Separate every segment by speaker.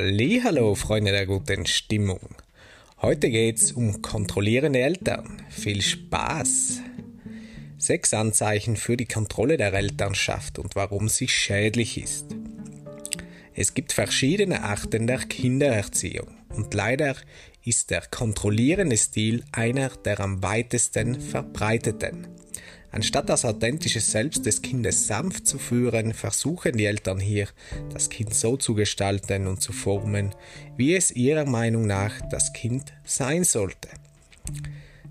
Speaker 1: Hallo, Freunde der guten Stimmung. Heute geht's um kontrollierende Eltern. Viel Spaß! Sechs Anzeichen für die Kontrolle der Elternschaft und warum sie schädlich ist. Es gibt verschiedene Arten der Kindererziehung und leider ist der kontrollierende Stil einer der am weitesten verbreiteten. Anstatt das authentische Selbst des Kindes sanft zu führen, versuchen die Eltern hier, das Kind so zu gestalten und zu formen, wie es ihrer Meinung nach das Kind sein sollte.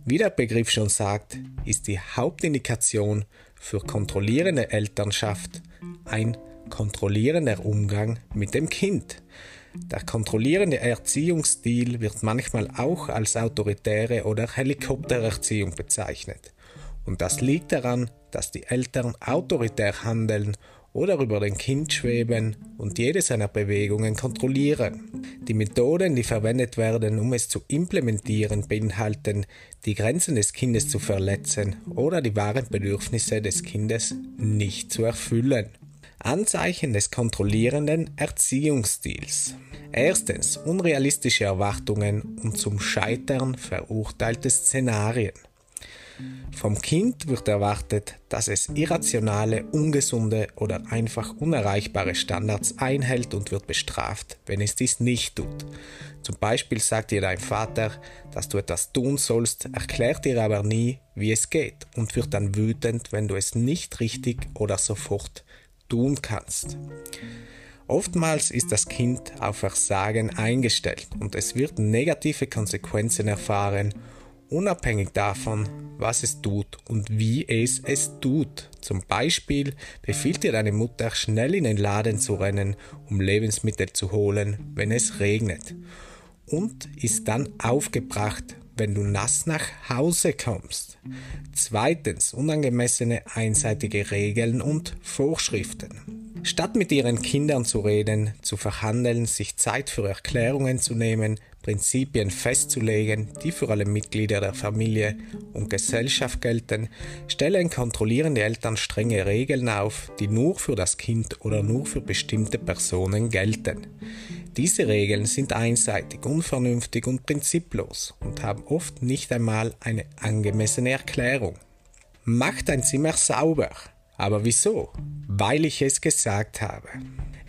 Speaker 1: Wie der Begriff schon sagt, ist die Hauptindikation für kontrollierende Elternschaft ein kontrollierender Umgang mit dem Kind. Der kontrollierende Erziehungsstil wird manchmal auch als autoritäre oder Helikoptererziehung bezeichnet. Und das liegt daran, dass die Eltern autoritär handeln oder über den Kind schweben und jede seiner Bewegungen kontrollieren. Die Methoden, die verwendet werden, um es zu implementieren, beinhalten, die Grenzen des Kindes zu verletzen oder die wahren Bedürfnisse des Kindes nicht zu erfüllen. Anzeichen des kontrollierenden Erziehungsstils. Erstens unrealistische Erwartungen und zum Scheitern verurteilte Szenarien. Vom Kind wird erwartet, dass es irrationale, ungesunde oder einfach unerreichbare Standards einhält und wird bestraft, wenn es dies nicht tut. Zum Beispiel sagt dir dein Vater, dass du etwas tun sollst, erklärt dir aber nie, wie es geht und wird dann wütend, wenn du es nicht richtig oder sofort tun kannst. Oftmals ist das Kind auf Versagen eingestellt und es wird negative Konsequenzen erfahren unabhängig davon, was es tut und wie es es tut. Zum Beispiel befiehlt dir deine Mutter, schnell in den Laden zu rennen, um Lebensmittel zu holen, wenn es regnet. Und ist dann aufgebracht, wenn du nass nach Hause kommst. Zweitens unangemessene einseitige Regeln und Vorschriften. Statt mit ihren Kindern zu reden, zu verhandeln, sich Zeit für Erklärungen zu nehmen, Prinzipien festzulegen, die für alle Mitglieder der Familie und Gesellschaft gelten, stellen kontrollierende Eltern strenge Regeln auf, die nur für das Kind oder nur für bestimmte Personen gelten. Diese Regeln sind einseitig, unvernünftig und prinziplos und haben oft nicht einmal eine angemessene Erklärung. Mach dein Zimmer sauber. Aber wieso? Weil ich es gesagt habe.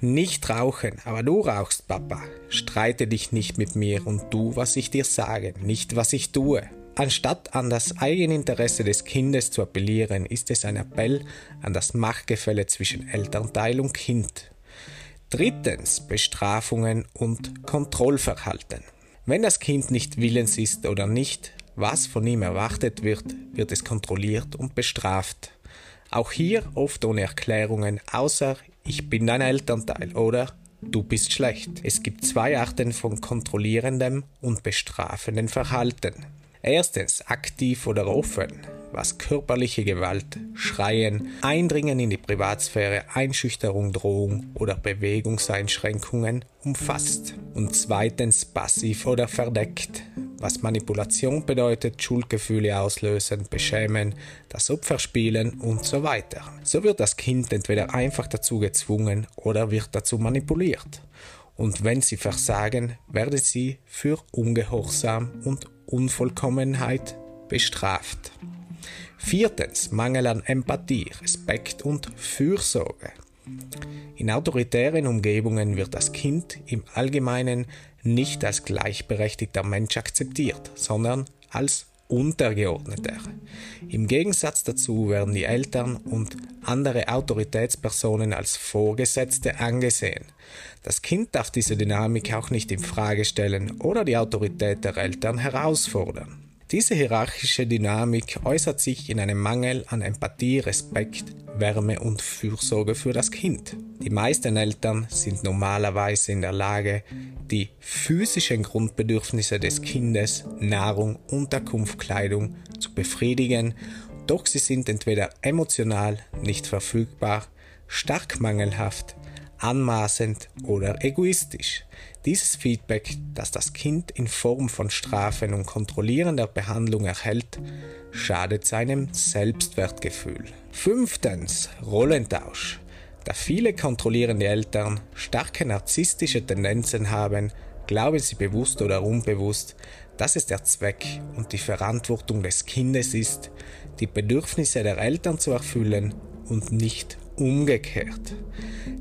Speaker 1: Nicht rauchen, aber du rauchst, Papa. Streite dich nicht mit mir und tu, was ich dir sage, nicht was ich tue. Anstatt an das Eigeninteresse des Kindes zu appellieren, ist es ein Appell an das Machtgefälle zwischen Elternteil und Kind. Drittens Bestrafungen und Kontrollverhalten. Wenn das Kind nicht willens ist oder nicht, was von ihm erwartet wird, wird es kontrolliert und bestraft. Auch hier oft ohne Erklärungen, außer ich bin dein Elternteil oder du bist schlecht. Es gibt zwei Arten von kontrollierendem und bestrafendem Verhalten. Erstens aktiv oder offen, was körperliche Gewalt, Schreien, Eindringen in die Privatsphäre, Einschüchterung, Drohung oder Bewegungseinschränkungen umfasst. Und zweitens passiv oder verdeckt, was Manipulation bedeutet, Schuldgefühle auslösen, beschämen, das Opfer spielen und so weiter. So wird das Kind entweder einfach dazu gezwungen oder wird dazu manipuliert. Und wenn sie versagen, werden sie für Ungehorsam und Unvollkommenheit bestraft. Viertens, Mangel an Empathie, Respekt und Fürsorge. In autoritären Umgebungen wird das Kind im Allgemeinen nicht als gleichberechtigter Mensch akzeptiert, sondern als Untergeordneter. Im Gegensatz dazu werden die Eltern und andere Autoritätspersonen als Vorgesetzte angesehen. Das Kind darf diese Dynamik auch nicht in Frage stellen oder die Autorität der Eltern herausfordern. Diese hierarchische Dynamik äußert sich in einem Mangel an Empathie, Respekt, Wärme und Fürsorge für das Kind. Die meisten Eltern sind normalerweise in der Lage, die physischen Grundbedürfnisse des Kindes, Nahrung, Unterkunft, Kleidung zu befriedigen, doch sie sind entweder emotional nicht verfügbar, stark mangelhaft, anmaßend oder egoistisch. Dieses Feedback, das das Kind in Form von Strafen und kontrollierender Behandlung erhält, schadet seinem Selbstwertgefühl. Fünftens Rollentausch. Da viele kontrollierende Eltern starke narzisstische Tendenzen haben, glauben sie bewusst oder unbewusst, dass es der Zweck und die Verantwortung des Kindes ist, die Bedürfnisse der Eltern zu erfüllen und nicht umgekehrt.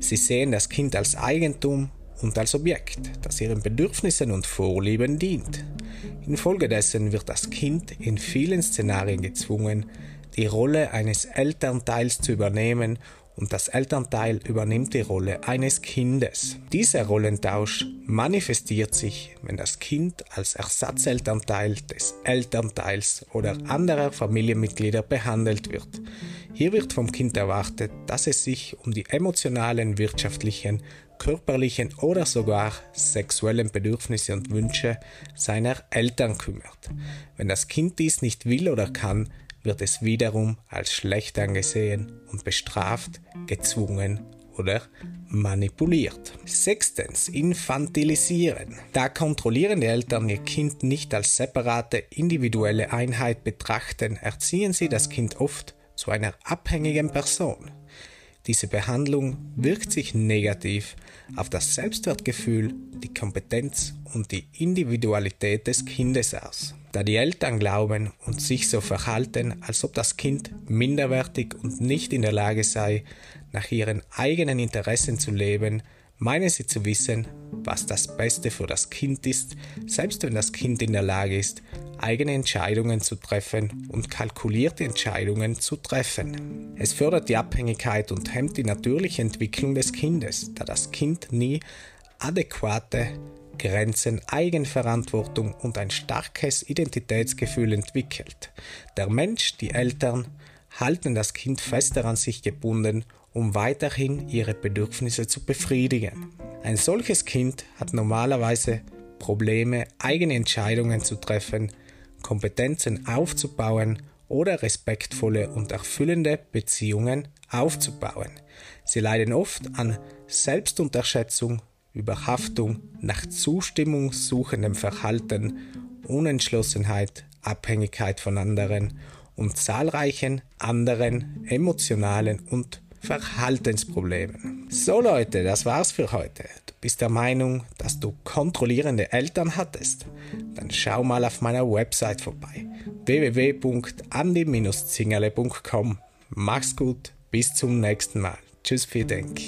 Speaker 1: Sie sehen das Kind als Eigentum und als Objekt, das ihren Bedürfnissen und Vorlieben dient. Infolgedessen wird das Kind in vielen Szenarien gezwungen, die Rolle eines Elternteils zu übernehmen und das Elternteil übernimmt die Rolle eines Kindes. Dieser Rollentausch manifestiert sich, wenn das Kind als Ersatzelternteil des Elternteils oder anderer Familienmitglieder behandelt wird. Hier wird vom Kind erwartet, dass es sich um die emotionalen, wirtschaftlichen, körperlichen oder sogar sexuellen Bedürfnisse und Wünsche seiner Eltern kümmert. Wenn das Kind dies nicht will oder kann, wird es wiederum als schlecht angesehen und bestraft, gezwungen oder manipuliert. Sechstens, infantilisieren. Da kontrollierende Eltern ihr Kind nicht als separate individuelle Einheit betrachten, erziehen sie das Kind oft zu einer abhängigen Person. Diese Behandlung wirkt sich negativ auf das Selbstwertgefühl, die Kompetenz und die Individualität des Kindes aus. Da die Eltern glauben und sich so verhalten, als ob das Kind minderwertig und nicht in der Lage sei, nach ihren eigenen Interessen zu leben, meinen sie zu wissen, was das Beste für das Kind ist, selbst wenn das Kind in der Lage ist, eigene Entscheidungen zu treffen und kalkulierte Entscheidungen zu treffen. Es fördert die Abhängigkeit und hemmt die natürliche Entwicklung des Kindes, da das Kind nie adäquate Grenzen, Eigenverantwortung und ein starkes Identitätsgefühl entwickelt. Der Mensch, die Eltern, halten das Kind fester an sich gebunden, um weiterhin ihre Bedürfnisse zu befriedigen. Ein solches Kind hat normalerweise Probleme, eigene Entscheidungen zu treffen, Kompetenzen aufzubauen oder respektvolle und erfüllende Beziehungen aufzubauen. Sie leiden oft an Selbstunterschätzung, Überhaftung, nach Zustimmung suchendem Verhalten, Unentschlossenheit, Abhängigkeit von anderen und zahlreichen anderen emotionalen und Verhaltensproblemen. So Leute, das war's für heute. Bist der Meinung, dass du kontrollierende Eltern hattest? Dann schau mal auf meiner Website vorbei www.andi-zingerle.com. Mach's gut, bis zum nächsten Mal. Tschüss, vielen Dank.